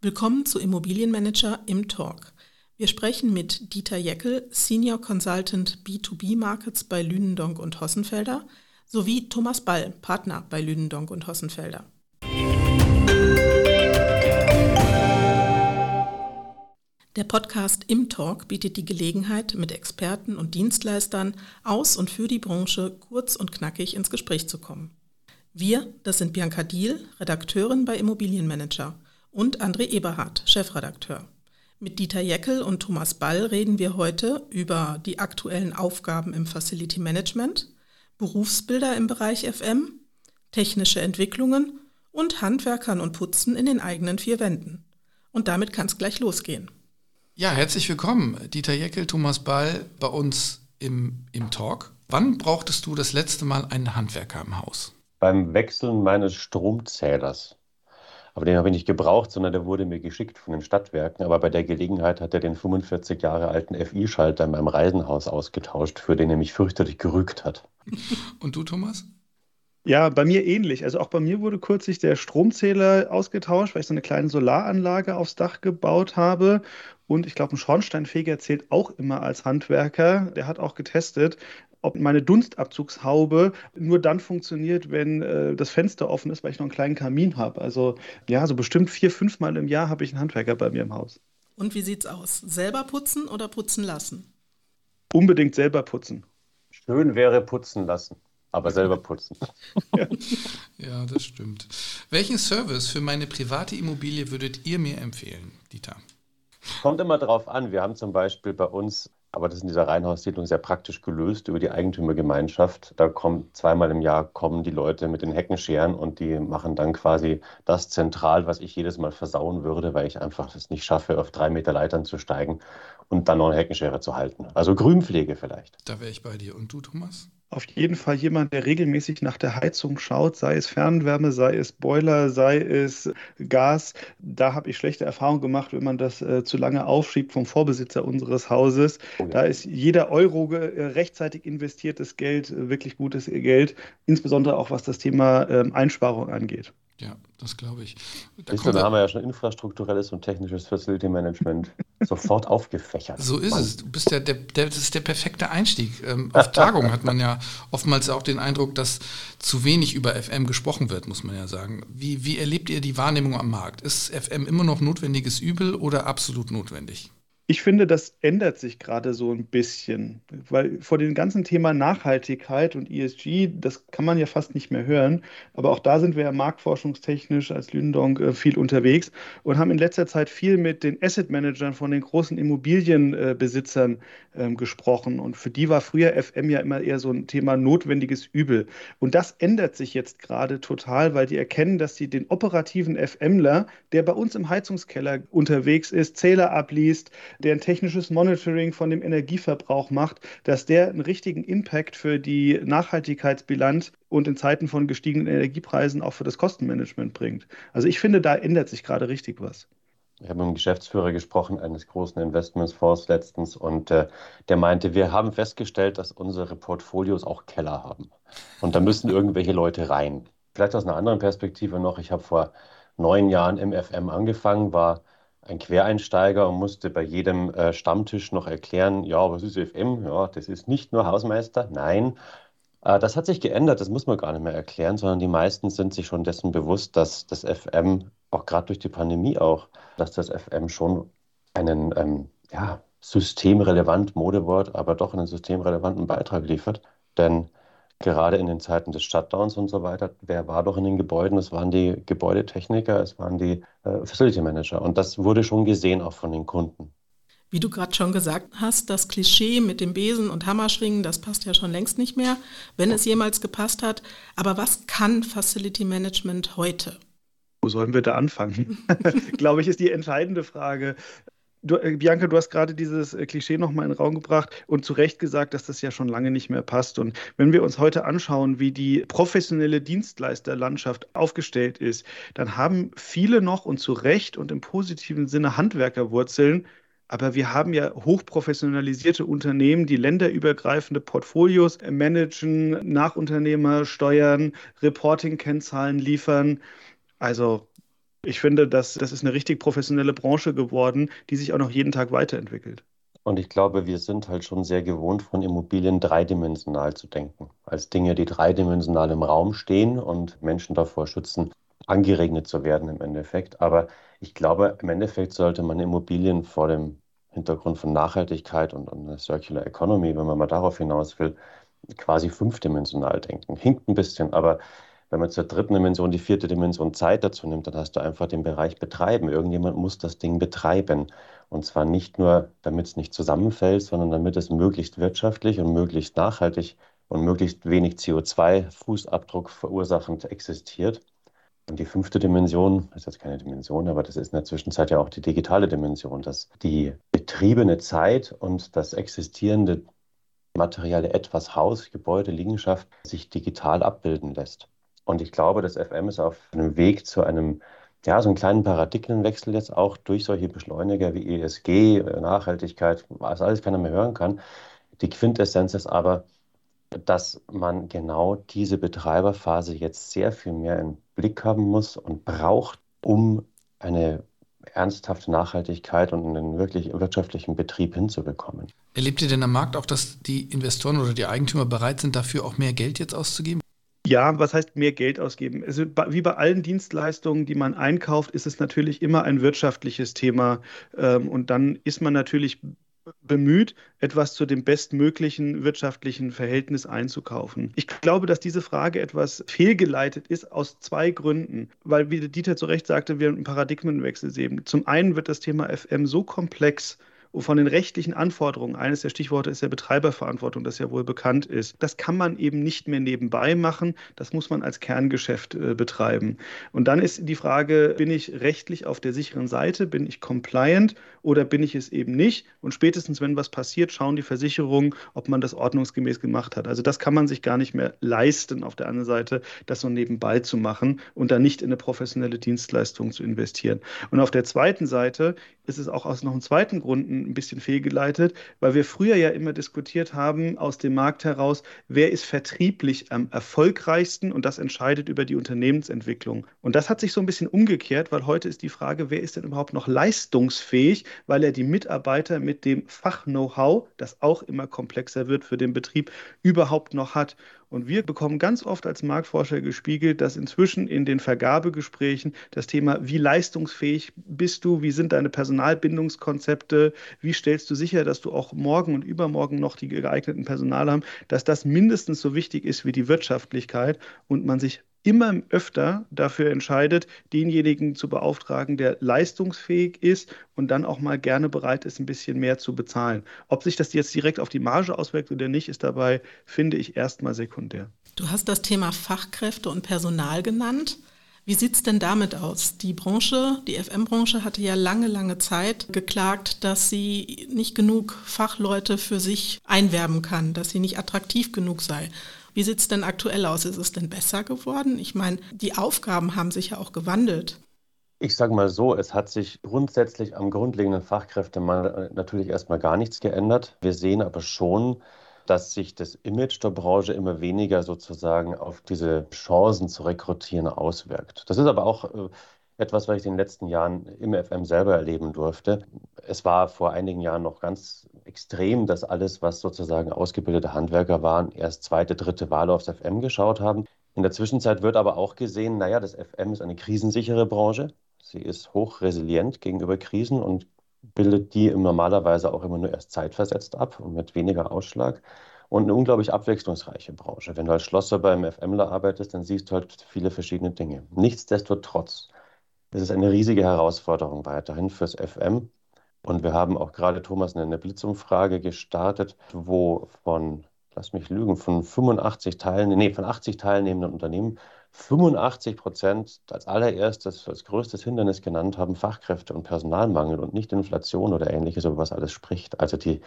Willkommen zu Immobilienmanager im Talk. Wir sprechen mit Dieter Jeckel, Senior Consultant B2B Markets bei Lünendonk und Hossenfelder, sowie Thomas Ball, Partner bei Lünendonk und Hossenfelder. Der Podcast Im Talk bietet die Gelegenheit, mit Experten und Dienstleistern aus und für die Branche kurz und knackig ins Gespräch zu kommen. Wir, das sind Bianca Diel, Redakteurin bei Immobilienmanager und André Eberhardt, Chefredakteur. Mit Dieter Jeckel und Thomas Ball reden wir heute über die aktuellen Aufgaben im Facility Management, Berufsbilder im Bereich FM, technische Entwicklungen und Handwerkern und Putzen in den eigenen vier Wänden. Und damit kann es gleich losgehen. Ja, herzlich willkommen, Dieter Jeckel, Thomas Ball bei uns im, im Talk. Wann brauchtest du das letzte Mal einen Handwerker im Haus? Beim Wechseln meines Stromzählers. Aber den habe ich nicht gebraucht, sondern der wurde mir geschickt von den Stadtwerken. Aber bei der Gelegenheit hat er den 45 Jahre alten FI-Schalter in meinem Reisenhaus ausgetauscht, für den er mich fürchterlich gerügt hat. Und du, Thomas? Ja, bei mir ähnlich. Also auch bei mir wurde kürzlich der Stromzähler ausgetauscht, weil ich so eine kleine Solaranlage aufs Dach gebaut habe. Und ich glaube, ein Schornsteinfeger zählt auch immer als Handwerker. Der hat auch getestet, ob meine Dunstabzugshaube nur dann funktioniert, wenn äh, das Fenster offen ist, weil ich noch einen kleinen Kamin habe. Also ja, so bestimmt vier, fünf Mal im Jahr habe ich einen Handwerker bei mir im Haus. Und wie sieht's aus? Selber putzen oder putzen lassen? Unbedingt selber putzen. Schön wäre putzen lassen, aber selber putzen. ja. ja, das stimmt. Welchen Service für meine private Immobilie würdet ihr mir empfehlen, Dieter? Kommt immer drauf an. Wir haben zum Beispiel bei uns aber das ist in dieser Reihenhaussiedlung sehr praktisch gelöst über die Eigentümergemeinschaft. Da kommen zweimal im Jahr kommen die Leute mit den Heckenscheren und die machen dann quasi das zentral, was ich jedes Mal versauen würde, weil ich einfach es nicht schaffe, auf drei Meter Leitern zu steigen und dann noch eine Heckenschere zu halten. Also Grünpflege vielleicht. Da wäre ich bei dir. Und du, Thomas? Auf jeden Fall jemand, der regelmäßig nach der Heizung schaut, sei es Fernwärme, sei es Boiler, sei es Gas. Da habe ich schlechte Erfahrungen gemacht, wenn man das äh, zu lange aufschiebt vom Vorbesitzer unseres Hauses. Oh ja. Da ist jeder Euro äh, rechtzeitig investiertes Geld äh, wirklich gutes Geld, insbesondere auch was das Thema ähm, Einsparung angeht. Ja, das glaube ich. Da, du, da haben wir ja schon infrastrukturelles und technisches Facility Management sofort aufgefächert. So ist Mann. es. Du bist ja der, der, das ist der perfekte Einstieg. Ähm, auf Tagungen hat man ja oftmals auch den Eindruck, dass zu wenig über FM gesprochen wird, muss man ja sagen. Wie, wie erlebt ihr die Wahrnehmung am Markt? Ist FM immer noch notwendiges Übel oder absolut notwendig? Ich finde, das ändert sich gerade so ein bisschen, weil vor dem ganzen Thema Nachhaltigkeit und ESG, das kann man ja fast nicht mehr hören. Aber auch da sind wir ja marktforschungstechnisch als Lündong äh, viel unterwegs und haben in letzter Zeit viel mit den Asset Managern von den großen Immobilienbesitzern ähm, gesprochen. Und für die war früher FM ja immer eher so ein Thema notwendiges Übel. Und das ändert sich jetzt gerade total, weil die erkennen, dass sie den operativen FMler, der bei uns im Heizungskeller unterwegs ist, Zähler abliest, der ein technisches Monitoring von dem Energieverbrauch macht, dass der einen richtigen Impact für die Nachhaltigkeitsbilanz und in Zeiten von gestiegenen Energiepreisen auch für das Kostenmanagement bringt. Also ich finde, da ändert sich gerade richtig was. Ich habe mit dem Geschäftsführer gesprochen eines großen Investmentsfonds letztens und äh, der meinte, wir haben festgestellt, dass unsere Portfolios auch Keller haben. Und da müssen irgendwelche Leute rein. Vielleicht aus einer anderen Perspektive noch. Ich habe vor neun Jahren im FM angefangen, war ein Quereinsteiger und musste bei jedem äh, Stammtisch noch erklären, ja, was ist FM? Ja, das ist nicht nur Hausmeister. Nein, äh, das hat sich geändert, das muss man gar nicht mehr erklären, sondern die meisten sind sich schon dessen bewusst, dass das FM, auch gerade durch die Pandemie auch, dass das FM schon einen, ähm, ja, systemrelevant, Modewort, aber doch einen systemrelevanten Beitrag liefert. Denn gerade in den Zeiten des Shutdowns und so weiter, wer war doch in den Gebäuden? Es waren die Gebäudetechniker, es waren die äh, Facility Manager. Und das wurde schon gesehen auch von den Kunden. Wie du gerade schon gesagt hast, das Klischee mit dem Besen und Hammerschwingen, das passt ja schon längst nicht mehr, wenn es jemals gepasst hat. Aber was kann Facility Management heute? Wo sollen wir da anfangen? Glaube ich, ist die entscheidende Frage. Du, äh, Bianca, du hast gerade dieses äh, Klischee nochmal in den Raum gebracht und zu Recht gesagt, dass das ja schon lange nicht mehr passt. Und wenn wir uns heute anschauen, wie die professionelle Dienstleisterlandschaft aufgestellt ist, dann haben viele noch und zu Recht und im positiven Sinne Handwerkerwurzeln. Aber wir haben ja hochprofessionalisierte Unternehmen, die länderübergreifende Portfolios managen, Nachunternehmer steuern, Reporting-Kennzahlen liefern. Also Ich finde, das, das ist eine richtig professionelle Branche geworden, die sich auch noch jeden Tag weiterentwickelt. Und ich glaube, wir sind halt schon sehr gewohnt, von Immobilien dreidimensional zu denken. Als Dinge, die dreidimensional im Raum stehen und Menschen davor schützen, angeregnet zu werden im Endeffekt. Aber ich glaube, im Endeffekt sollte man Immobilien vor dem Hintergrund von Nachhaltigkeit und, und Circular Economy, wenn man mal darauf hinaus will, quasi fünfdimensional denken. Hinkt ein bisschen, aber wenn man zur dritten Dimension die vierte Dimension Zeit dazu nimmt, dann hast du einfach den Bereich betreiben. Irgendjemand muss das Ding betreiben. Und zwar nicht nur, damit es nicht zusammenfällt, sondern damit es möglichst wirtschaftlich und möglichst nachhaltig und möglichst wenig CO2-Fußabdruck verursachend existiert. Und die fünfte Dimension, das ist jetzt keine Dimension, aber das ist in der Zwischenzeit ja auch die digitale Dimension, dass die betriebene Zeit und das existierende materielle Etwas, Haus, Gebäude, Liegenschaft, sich digital abbilden lässt. Und ich glaube, das FM ist auf einem Weg zu einem, ja, so einen kleinen Paradigmenwechsel jetzt auch durch solche Beschleuniger wie ESG, Nachhaltigkeit, was alles keiner mehr hören kann. Die Quintessenz ist aber, dass man genau diese Betreiberphase jetzt sehr viel mehr im Blick haben muss und braucht, um eine ernsthafte Nachhaltigkeit und einen wirklich wirtschaftlichen Betrieb hinzubekommen. Erlebt ihr denn am Markt auch, dass die Investoren oder die Eigentümer bereit sind, dafür auch mehr Geld jetzt auszugeben? Ja, was heißt mehr Geld ausgeben? Also, wie bei allen Dienstleistungen, die man einkauft, ist es natürlich immer ein wirtschaftliches Thema. Ähm, und dann ist man natürlich bemüht, etwas zu dem bestmöglichen wirtschaftlichen Verhältnis einzukaufen. Ich glaube, dass diese Frage etwas fehlgeleitet ist aus zwei Gründen. Weil, wie Dieter zu Recht sagte, wir einen Paradigmenwechsel sehen. Zum einen wird das Thema FM so komplex, von den rechtlichen Anforderungen, eines der Stichworte ist ja Betreiberverantwortung, das ja wohl bekannt ist, das kann man eben nicht mehr nebenbei machen, das muss man als Kerngeschäft äh, betreiben. Und dann ist die Frage, bin ich rechtlich auf der sicheren Seite, bin ich compliant oder bin ich es eben nicht? Und spätestens, wenn was passiert, schauen die Versicherungen, ob man das ordnungsgemäß gemacht hat. Also das kann man sich gar nicht mehr leisten, auf der anderen Seite, das so nebenbei zu machen und dann nicht in eine professionelle Dienstleistung zu investieren. Und auf der zweiten Seite ist es auch aus noch einem zweiten Grund ein bisschen fehlgeleitet, weil wir früher ja immer diskutiert haben aus dem Markt heraus, wer ist vertrieblich am erfolgreichsten und das entscheidet über die Unternehmensentwicklung. Und das hat sich so ein bisschen umgekehrt, weil heute ist die Frage, wer ist denn überhaupt noch leistungsfähig, weil er die Mitarbeiter mit dem Fach-Know-how, das auch immer komplexer wird für den Betrieb, überhaupt noch hat. Und wir bekommen ganz oft als Marktforscher gespiegelt, dass inzwischen in den Vergabegesprächen das Thema, wie leistungsfähig bist du, wie sind deine Personalbindungskonzepte, wie stellst du sicher, dass du auch morgen und übermorgen noch die geeigneten Personal haben, dass das mindestens so wichtig ist wie die Wirtschaftlichkeit und man sich immer öfter dafür entscheidet, denjenigen zu beauftragen, der leistungsfähig ist und dann auch mal gerne bereit ist, ein bisschen mehr zu bezahlen. Ob sich das jetzt direkt auf die Marge auswirkt oder nicht, ist dabei, finde ich, erstmal sekundär. Du hast das Thema Fachkräfte und Personal genannt. Wie sieht es denn damit aus? Die Branche, die FM-Branche hatte ja lange, lange Zeit geklagt, dass sie nicht genug Fachleute für sich einwerben kann, dass sie nicht attraktiv genug sei. Wie sieht es denn aktuell aus? Ist es denn besser geworden? Ich meine, die Aufgaben haben sich ja auch gewandelt. Ich sage mal so, es hat sich grundsätzlich am grundlegenden Fachkräftemangel natürlich erstmal gar nichts geändert. Wir sehen aber schon, dass sich das Image der Branche immer weniger sozusagen auf diese Chancen zu rekrutieren auswirkt. Das ist aber auch äh, etwas, was ich in den letzten Jahren im FM selber erleben durfte. Es war vor einigen Jahren noch ganz extrem, dass alles, was sozusagen ausgebildete Handwerker waren, erst zweite, dritte Wahl aufs FM geschaut haben. In der Zwischenzeit wird aber auch gesehen, naja, das FM ist eine krisensichere Branche. Sie ist hochresilient gegenüber Krisen und bildet die normalerweise auch immer nur erst zeitversetzt ab und mit weniger Ausschlag. Und eine unglaublich abwechslungsreiche Branche. Wenn du als Schlosser beim FMler arbeitest, dann siehst du halt viele verschiedene Dinge. Nichtsdestotrotz es ist eine riesige Herausforderung weiterhin fürs FM. Und wir haben auch gerade, Thomas, eine Blitzumfrage gestartet, wo von, lass mich lügen, von 85 Teilnehmenden, nee, von 80 teilnehmenden Unternehmen 85 Prozent als allererstes, als größtes Hindernis genannt haben Fachkräfte und Personalmangel und nicht Inflation oder ähnliches, über was alles spricht. Also die,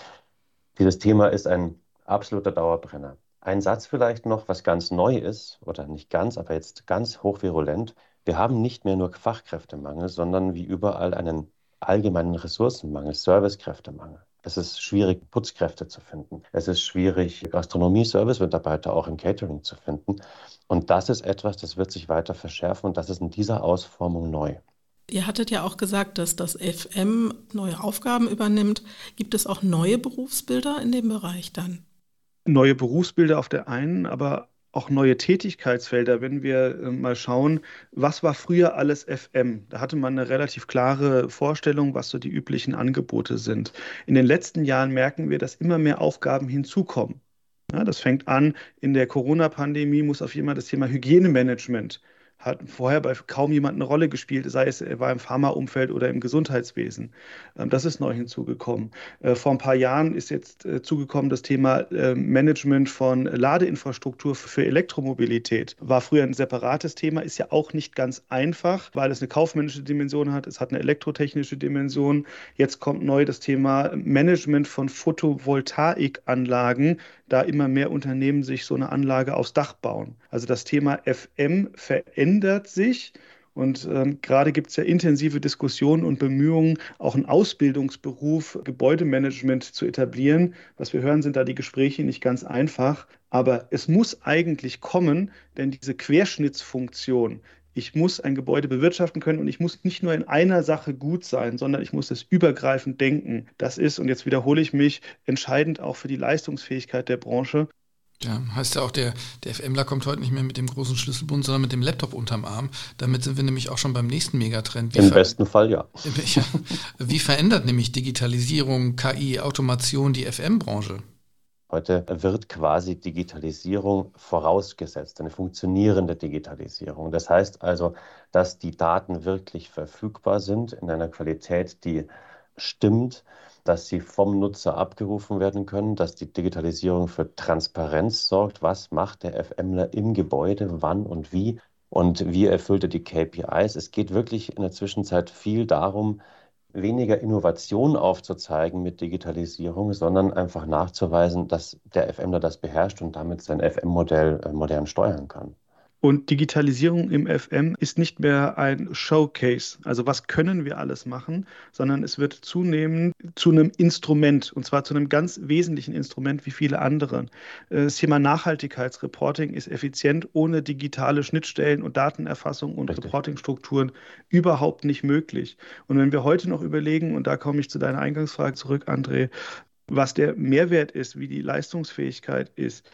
dieses Thema ist ein absoluter Dauerbrenner. Ein Satz vielleicht noch, was ganz neu ist, oder nicht ganz, aber jetzt ganz hochvirulent. Wir haben nicht mehr nur Fachkräftemangel, sondern wie überall einen allgemeinen Ressourcenmangel, Servicekräftemangel. Es ist schwierig, Putzkräfte zu finden. Es ist schwierig, Gastronomie-Service-Mitarbeiter auch im Catering zu finden. Und das ist etwas, das wird sich weiter verschärfen und das ist in dieser Ausformung neu. Ihr hattet ja auch gesagt, dass das FM neue Aufgaben übernimmt. Gibt es auch neue Berufsbilder in dem Bereich dann? Neue Berufsbilder auf der einen, aber auch neue Tätigkeitsfelder, wenn wir äh, mal schauen, was war früher alles FM? Da hatte man eine relativ klare Vorstellung, was so die üblichen Angebote sind. In den letzten Jahren merken wir, dass immer mehr Aufgaben hinzukommen. Ja, das fängt an, in der Corona-Pandemie muss auf jeden Fall das Thema Hygienemanagement hat vorher bei kaum jemand eine Rolle gespielt, sei es er war im Pharmaumfeld oder im Gesundheitswesen. Ähm, das ist neu hinzugekommen. Äh, vor ein paar Jahren ist jetzt äh, zugekommen das Thema äh, Management von Ladeinfrastruktur für Elektromobilität. War früher ein separates Thema, ist ja auch nicht ganz einfach, weil es eine kaufmännische Dimension hat, es hat eine elektrotechnische Dimension. Jetzt kommt neu das Thema Management von Photovoltaikanlagen, da immer mehr Unternehmen sich so eine Anlage aufs Dach bauen. Also das Thema FM verändert sich. Und ähm, gerade gibt es ja intensive Diskussionen und Bemühungen, auch einen Ausbildungsberuf Gebäudemanagement zu etablieren. Was wir hören, sind da die Gespräche nicht ganz einfach. Aber es muss eigentlich kommen, denn diese Querschnittsfunktion, ich muss ein Gebäude bewirtschaften können und ich muss nicht nur in einer Sache gut sein, sondern ich muss es übergreifend denken. Das ist, und jetzt wiederhole ich mich, entscheidend auch für die Leistungsfähigkeit der Branche. Ja, heißt ja auch, der, der FMler kommt heute nicht mehr mit dem großen Schlüsselbund, sondern mit dem Laptop unterm Arm. Damit sind wir nämlich auch schon beim nächsten Megatrend. Wie Im besten Fall ja. Wie verändert nämlich Digitalisierung, KI, Automation die FM-Branche? Heute wird quasi Digitalisierung vorausgesetzt, eine funktionierende Digitalisierung. Das heißt also, dass die Daten wirklich verfügbar sind in einer Qualität, die stimmt, dass sie vom Nutzer abgerufen werden können, dass die Digitalisierung für Transparenz sorgt. Was macht der FMler im Gebäude, wann und wie? Und wie erfüllt er die KPIs? Es geht wirklich in der Zwischenzeit viel darum, weniger Innovation aufzuzeigen mit Digitalisierung, sondern einfach nachzuweisen, dass der FMler das beherrscht und damit sein FM-Modell äh, modern steuern kann. Und Digitalisierung im FM ist nicht mehr ein Showcase, also was können wir alles machen, sondern es wird zunehmend zu einem Instrument, und zwar zu einem ganz wesentlichen Instrument wie viele andere. Das Thema Nachhaltigkeitsreporting ist effizient ohne digitale Schnittstellen und Datenerfassung und. Reportingstrukturen überhaupt nicht möglich. Und wenn wir heute noch überlegen, und da komme ich zu deiner Eingangsfrage zurück, André, was der Mehrwert ist, wie die Leistungsfähigkeit ist,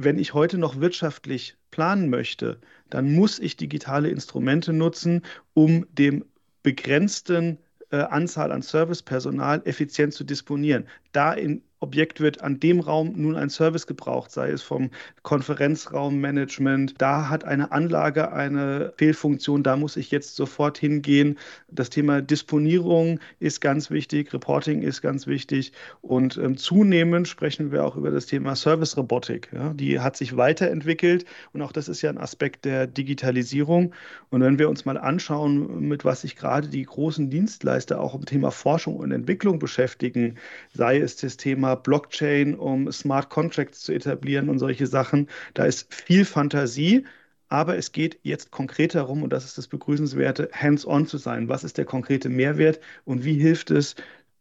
wenn ich heute noch wirtschaftlich planen möchte, dann muss ich digitale Instrumente nutzen, um dem begrenzten äh, Anzahl an Servicepersonal effizient zu disponieren. Da in Objekt wird an dem Raum nun ein Service gebraucht, sei es vom Konferenzraummanagement. Da hat eine Anlage eine Fehlfunktion, da muss ich jetzt sofort hingehen. Das Thema Disponierung ist ganz wichtig, Reporting ist ganz wichtig und ähm, zunehmend sprechen wir auch über das Thema Service Robotik. Ja? Die hat sich weiterentwickelt und auch das ist ja ein Aspekt der Digitalisierung. Und wenn wir uns mal anschauen, mit was sich gerade die großen Dienstleister auch im Thema Forschung und Entwicklung beschäftigen, sei es das Thema Thema Blockchain, um Smart Contracts zu etablieren und solche Sachen. Da ist viel Fantasie. Aber es geht jetzt konkret darum, und das ist das Begrüßenswerte, hands-on zu sein. Was ist der konkrete Mehrwert und wie hilft es,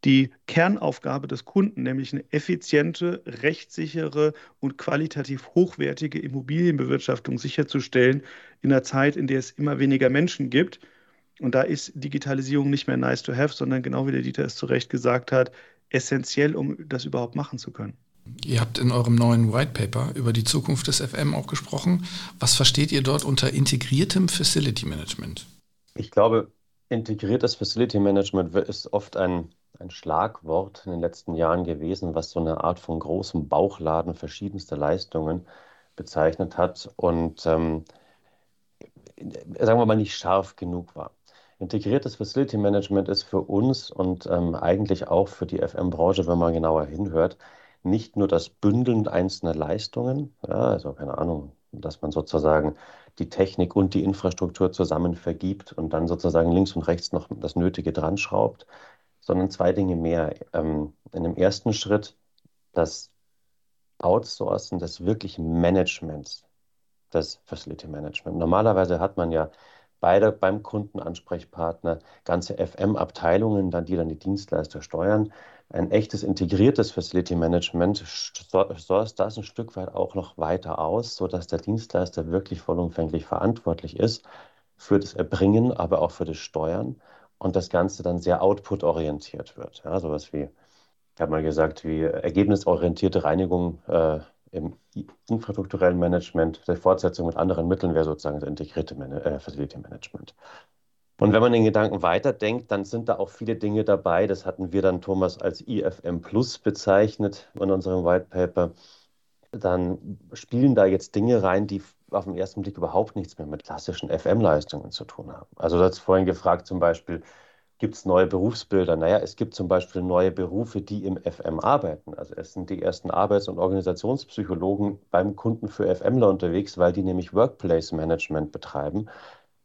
die Kernaufgabe des Kunden, nämlich eine effiziente, rechtssichere und qualitativ hochwertige Immobilienbewirtschaftung sicherzustellen in einer Zeit, in der es immer weniger Menschen gibt. Und da ist Digitalisierung nicht mehr nice to have, sondern genau wie der Dieter es zu Recht gesagt hat, essentiell, um das überhaupt machen zu können. Ihr habt in eurem neuen White Paper über die Zukunft des FM auch gesprochen. Was versteht ihr dort unter integriertem Facility Management? Ich glaube, integriertes Facility Management ist oft ein, ein Schlagwort in den letzten Jahren gewesen, was so eine Art von großem Bauchladen verschiedenster Leistungen bezeichnet hat und ähm, sagen wir mal nicht scharf genug war. Integriertes Facility Management ist für uns und ähm, eigentlich auch für die FM-Branche, wenn man genauer hinhört, nicht nur das Bündeln einzelner Leistungen, ja, also keine Ahnung, dass man sozusagen die Technik und die Infrastruktur zusammen vergibt und dann sozusagen links und rechts noch das Nötige dran schraubt, sondern zwei Dinge mehr. Ähm, in dem ersten Schritt das Outsourcen des wirklichen Managements des Facility Management. Normalerweise hat man ja beide beim Kundenansprechpartner, ganze FM-Abteilungen, dann, die dann die Dienstleister steuern. Ein echtes integriertes Facility Management source das ein Stück weit auch noch weiter aus, sodass der Dienstleister wirklich vollumfänglich verantwortlich ist für das Erbringen, aber auch für das Steuern und das Ganze dann sehr output-orientiert wird. Ja, sowas wie, ich habe mal gesagt, wie ergebnisorientierte Reinigung äh, im infrastrukturellen Management, der Fortsetzung mit anderen Mitteln wäre sozusagen das integrierte Man äh, Facility Management. Und wenn man den Gedanken weiterdenkt, dann sind da auch viele Dinge dabei. Das hatten wir dann, Thomas, als IFM Plus bezeichnet in unserem White Paper. Dann spielen da jetzt Dinge rein, die auf den ersten Blick überhaupt nichts mehr mit klassischen FM-Leistungen zu tun haben. Also, du hast vorhin gefragt, zum Beispiel, gibt es neue Berufsbilder? Naja, es gibt zum Beispiel neue Berufe, die im FM arbeiten. Also es sind die ersten Arbeits- und Organisationspsychologen beim Kunden für FMler unterwegs, weil die nämlich Workplace Management betreiben,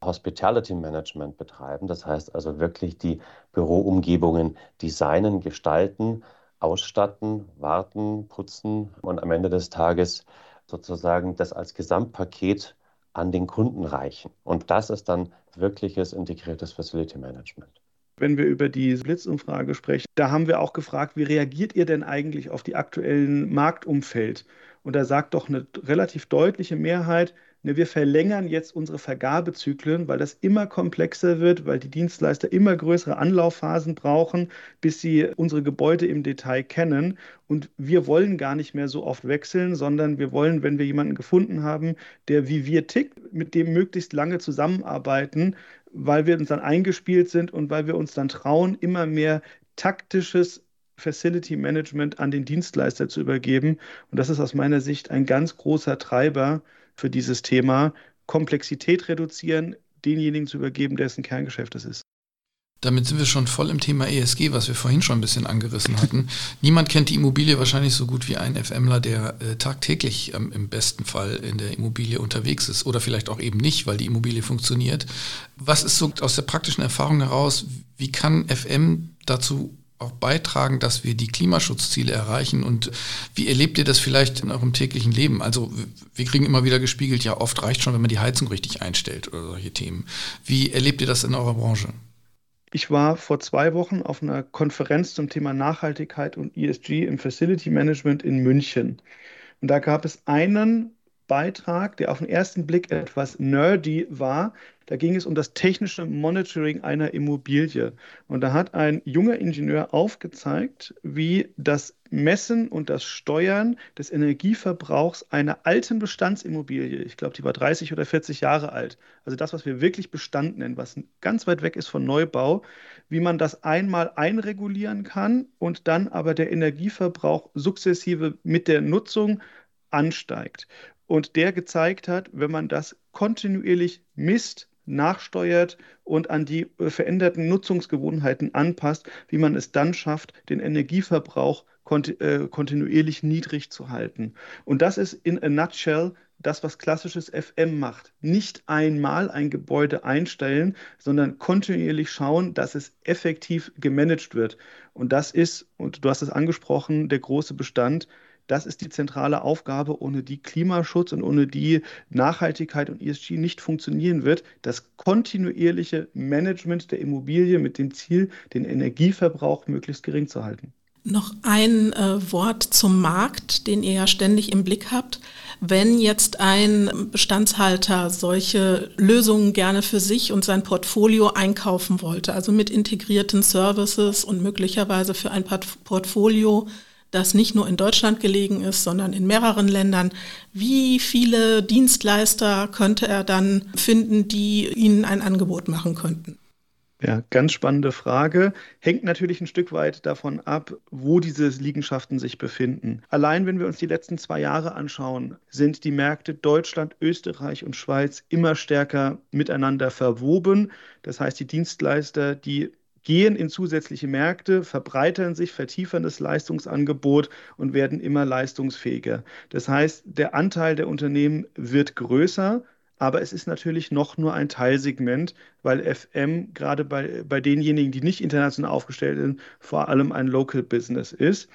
Hospitality Management betreiben. Das heißt also wirklich die Büroumgebungen designen, gestalten, ausstatten, warten, putzen und am Ende des Tages sozusagen das als Gesamtpaket an den Kunden reichen. Und das ist dann wirkliches integriertes Facility Management wenn wir über die Blitzumfrage sprechen, da haben wir auch gefragt, wie reagiert ihr denn eigentlich auf die aktuellen Marktumfeld? Und da sagt doch eine relativ deutliche Mehrheit, wir verlängern jetzt unsere Vergabezyklen, weil das immer komplexer wird, weil die Dienstleister immer größere Anlaufphasen brauchen, bis sie unsere Gebäude im Detail kennen. Und wir wollen gar nicht mehr so oft wechseln, sondern wir wollen, wenn wir jemanden gefunden haben, der wie wir tickt, mit dem möglichst lange zusammenarbeiten, weil wir uns dann eingespielt sind und weil wir uns dann trauen, immer mehr taktisches Facility Management an den Dienstleister zu übergeben. Und das ist aus meiner Sicht ein ganz großer Treiber für dieses Thema. Komplexität reduzieren, denjenigen zu übergeben, dessen Kerngeschäft es ist. Damit sind wir schon voll im Thema ESG, was wir vorhin schon ein bisschen angerissen hatten. Niemand kennt die Immobilie wahrscheinlich so gut wie ein FMler, der äh, tagtäglich ähm, im besten Fall in der Immobilie unterwegs ist oder vielleicht auch eben nicht, weil die Immobilie funktioniert. Was ist so aus der praktischen Erfahrung heraus, wie kann FM dazu auch beitragen, dass wir die Klimaschutzziele erreichen? Und wie erlebt ihr das vielleicht in eurem täglichen Leben? Also wir kriegen immer wieder gespiegelt, ja oft reicht schon, wenn man die Heizung richtig einstellt oder solche Themen. Wie erlebt ihr das in eurer Branche? Ich war vor zwei Wochen auf einer Konferenz zum Thema Nachhaltigkeit und ESG im Facility Management in München. Und da gab es einen Beitrag, der auf den ersten Blick etwas nerdy war. Da ging es um das technische Monitoring einer Immobilie. Und da hat ein junger Ingenieur aufgezeigt, wie das Messen und das Steuern des Energieverbrauchs einer alten Bestandsimmobilie, ich glaube, die war 30 oder 40 Jahre alt, also das, was wir wirklich Bestand nennen, was ganz weit weg ist von Neubau, wie man das einmal einregulieren kann und dann aber der Energieverbrauch sukzessive mit der Nutzung ansteigt und der gezeigt hat, wenn man das kontinuierlich misst, nachsteuert und an die äh, veränderten Nutzungsgewohnheiten anpasst, wie man es dann schafft, den Energieverbrauch äh, kontinuierlich niedrig zu halten. Und das ist in a nutshell das, was klassisches FM macht. Nicht einmal ein Gebäude einstellen, sondern kontinuierlich schauen, dass es effektiv gemanagt wird. Und das ist, und du hast es angesprochen, der große Bestand das ist die zentrale Aufgabe, ohne die Klimaschutz und ohne die Nachhaltigkeit und ESG nicht funktionieren wird. Das kontinuierliche Management der Immobilie mit dem Ziel, den Energieverbrauch möglichst gering zu halten. Noch ein äh, Wort zum Markt, den ihr ja ständig im Blick habt. Wenn jetzt ein Bestandshalter solche Lösungen gerne für sich und sein Portfolio einkaufen wollte, also mit integrierten Services und möglicherweise für ein Portfolio das nicht nur in Deutschland gelegen ist, sondern in mehreren Ländern. Wie viele Dienstleister könnte er dann finden, die Ihnen ein Angebot machen könnten? Ja, ganz spannende Frage. Hängt natürlich ein Stück weit davon ab, wo diese Liegenschaften sich befinden. Allein wenn wir uns die letzten zwei Jahre anschauen, sind die Märkte Deutschland, Österreich und Schweiz immer stärker miteinander verwoben. Das heißt, die Dienstleister, die gehen in zusätzliche Märkte, verbreitern sich, vertiefern das Leistungsangebot und werden immer leistungsfähiger. Das heißt, der Anteil der Unternehmen wird größer, aber es ist natürlich noch nur ein Teilsegment, weil FM gerade bei, bei denjenigen, die nicht international aufgestellt sind, vor allem ein Local Business ist.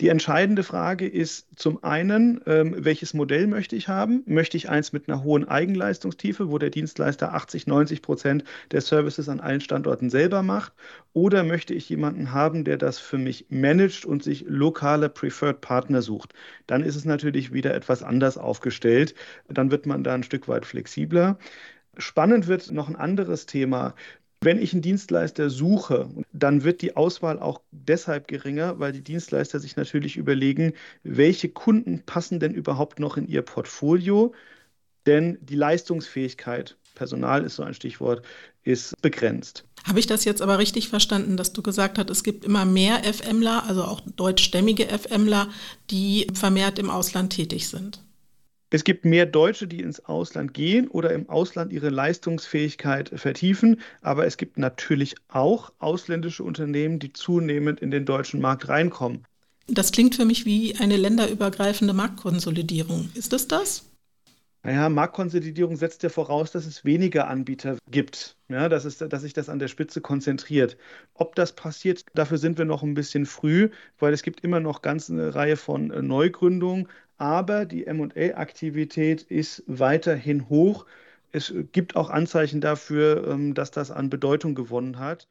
Die entscheidende Frage ist zum einen, ähm, welches Modell möchte ich haben? Möchte ich eins mit einer hohen Eigenleistungstiefe, wo der Dienstleister 80, 90 Prozent der Services an allen Standorten selber macht? Oder möchte ich jemanden haben, der das für mich managt und sich lokale Preferred Partner sucht? Dann ist es natürlich wieder etwas anders aufgestellt. Dann wird man da ein Stück weit flexibler. Spannend wird noch ein anderes Thema. Wenn ich einen Dienstleister suche, dann wird die Auswahl auch deshalb geringer, weil die Dienstleister sich natürlich überlegen, welche Kunden passen denn überhaupt noch in ihr Portfolio. Denn die Leistungsfähigkeit, Personal ist so ein Stichwort, ist begrenzt. Habe ich das jetzt aber richtig verstanden, dass du gesagt hast, es gibt immer mehr FMler, also auch deutschstämmige FMler, die vermehrt im Ausland tätig sind? Es gibt mehr Deutsche, die ins Ausland gehen oder im Ausland ihre Leistungsfähigkeit vertiefen, aber es gibt natürlich auch ausländische Unternehmen, die zunehmend in den deutschen Markt reinkommen. Das klingt für mich wie eine länderübergreifende Marktkonsolidierung. Ist es das? Naja, Marktkonsolidierung setzt ja voraus, dass es weniger Anbieter gibt, ja, dass, es, dass sich das an der Spitze konzentriert. Ob das passiert, dafür sind wir noch ein bisschen früh, weil es gibt immer noch ganz eine Reihe von äh, Neugründungen, aber die MA-Aktivität ist weiterhin hoch. Es gibt auch Anzeichen dafür, ähm, dass das an Bedeutung gewonnen hat.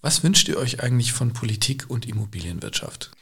Was wünscht ihr euch eigentlich von Politik und Immobilienwirtschaft?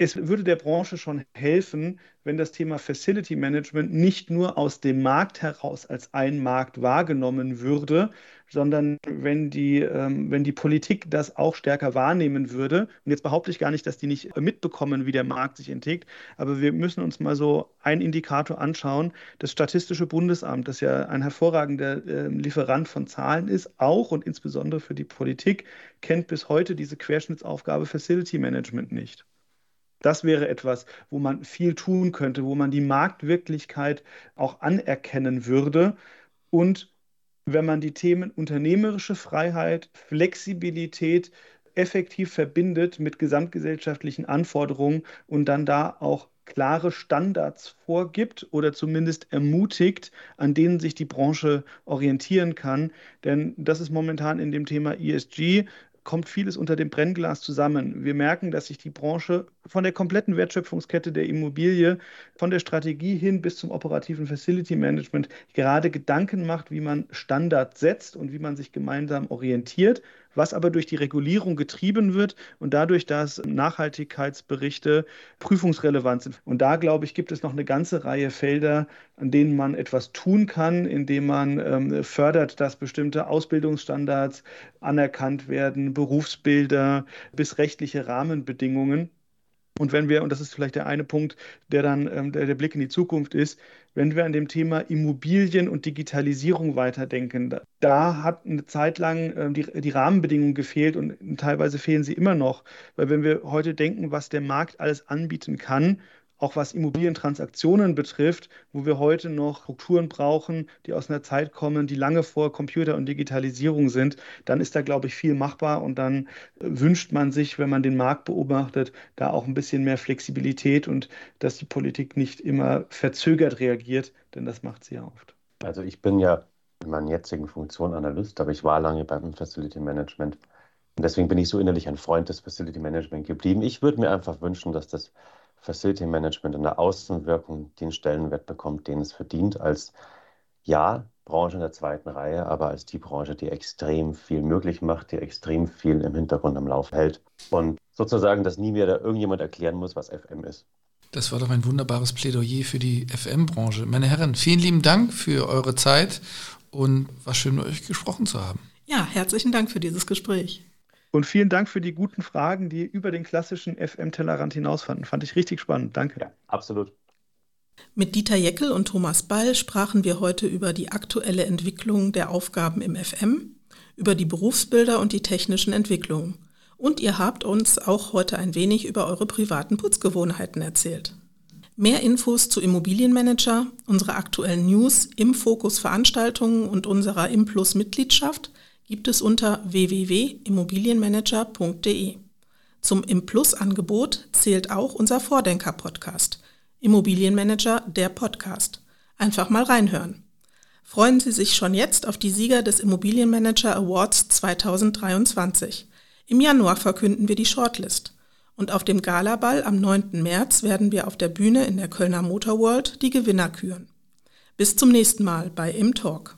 Es würde der Branche schon helfen, wenn das Thema Facility Management nicht nur aus dem Markt heraus als ein Markt wahrgenommen würde, sondern wenn die, ähm, wenn die Politik das auch stärker wahrnehmen würde. Und jetzt behaupte ich gar nicht, dass die nicht mitbekommen, wie der Markt sich entwickelt, aber wir müssen uns mal so einen Indikator anschauen. Das Statistische Bundesamt, das ja ein hervorragender äh, Lieferant von Zahlen ist, auch und insbesondere für die Politik, kennt bis heute diese Querschnittsaufgabe Facility Management nicht. Das wäre etwas, wo man viel tun könnte, wo man die Marktwirklichkeit auch anerkennen würde. Und wenn man die Themen unternehmerische Freiheit, Flexibilität effektiv verbindet mit gesamtgesellschaftlichen Anforderungen und dann da auch klare Standards vorgibt oder zumindest ermutigt, an denen sich die Branche orientieren kann. Denn das ist momentan in dem Thema ESG kommt vieles unter dem Brennglas zusammen. Wir merken, dass sich die Branche von der kompletten Wertschöpfungskette der Immobilie, von der Strategie hin bis zum operativen Facility Management gerade Gedanken macht, wie man Standards setzt und wie man sich gemeinsam orientiert was aber durch die Regulierung getrieben wird und dadurch, dass Nachhaltigkeitsberichte prüfungsrelevant sind. Und da, glaube ich, gibt es noch eine ganze Reihe Felder, an denen man etwas tun kann, indem man ähm, fördert, dass bestimmte Ausbildungsstandards anerkannt werden, Berufsbilder bis rechtliche Rahmenbedingungen. Und wenn wir, und das ist vielleicht der eine Punkt, der dann ähm, der, der Blick in die Zukunft ist, wenn wir an dem Thema Immobilien und Digitalisierung weiterdenken, da, da hat eine Zeit lang äh, die, die Rahmenbedingungen gefehlt und teilweise fehlen sie immer noch. Weil wenn wir heute denken, was der Markt alles anbieten kann, auch was Immobilientransaktionen betrifft, wo wir heute noch Strukturen brauchen, die aus einer Zeit kommen, die lange vor Computer und Digitalisierung sind, dann ist da, glaube ich, viel machbar und dann wünscht man sich, wenn man den Markt beobachtet, da auch ein bisschen mehr Flexibilität und dass die Politik nicht immer verzögert reagiert, denn das macht sie ja oft. Also ich bin ja in meiner jetzigen Funktion Analyst, aber ich war lange beim Facility Management. Und deswegen bin ich so innerlich ein Freund des Facility Management geblieben. Ich würde mir einfach wünschen, dass das Facility Management in der Außenwirkung den Stellenwert bekommt, den es verdient, als ja, Branche in der zweiten Reihe, aber als die Branche, die extrem viel möglich macht, die extrem viel im Hintergrund am Lauf hält. Und sozusagen, dass nie mehr da irgendjemand erklären muss, was FM ist. Das war doch ein wunderbares Plädoyer für die FM-Branche. Meine Herren, vielen lieben Dank für eure Zeit und war schön, mit euch gesprochen zu haben. Ja, herzlichen Dank für dieses Gespräch. Und vielen Dank für die guten Fragen, die über den klassischen FM-Tellerrand hinausfanden. Fand ich richtig spannend. Danke. Ja, absolut. Mit Dieter Jeckel und Thomas Ball sprachen wir heute über die aktuelle Entwicklung der Aufgaben im FM, über die Berufsbilder und die technischen Entwicklungen. Und ihr habt uns auch heute ein wenig über eure privaten Putzgewohnheiten erzählt. Mehr Infos zu Immobilienmanager, unsere aktuellen News, im Fokus Veranstaltungen und unserer Implus Mitgliedschaft gibt es unter www.immobilienmanager.de. Zum Implus-Angebot zählt auch unser Vordenker-Podcast. Immobilienmanager, der Podcast. Einfach mal reinhören. Freuen Sie sich schon jetzt auf die Sieger des Immobilienmanager Awards 2023. Im Januar verkünden wir die Shortlist. Und auf dem Galaball am 9. März werden wir auf der Bühne in der Kölner Motor World die Gewinner küren. Bis zum nächsten Mal bei Im Talk.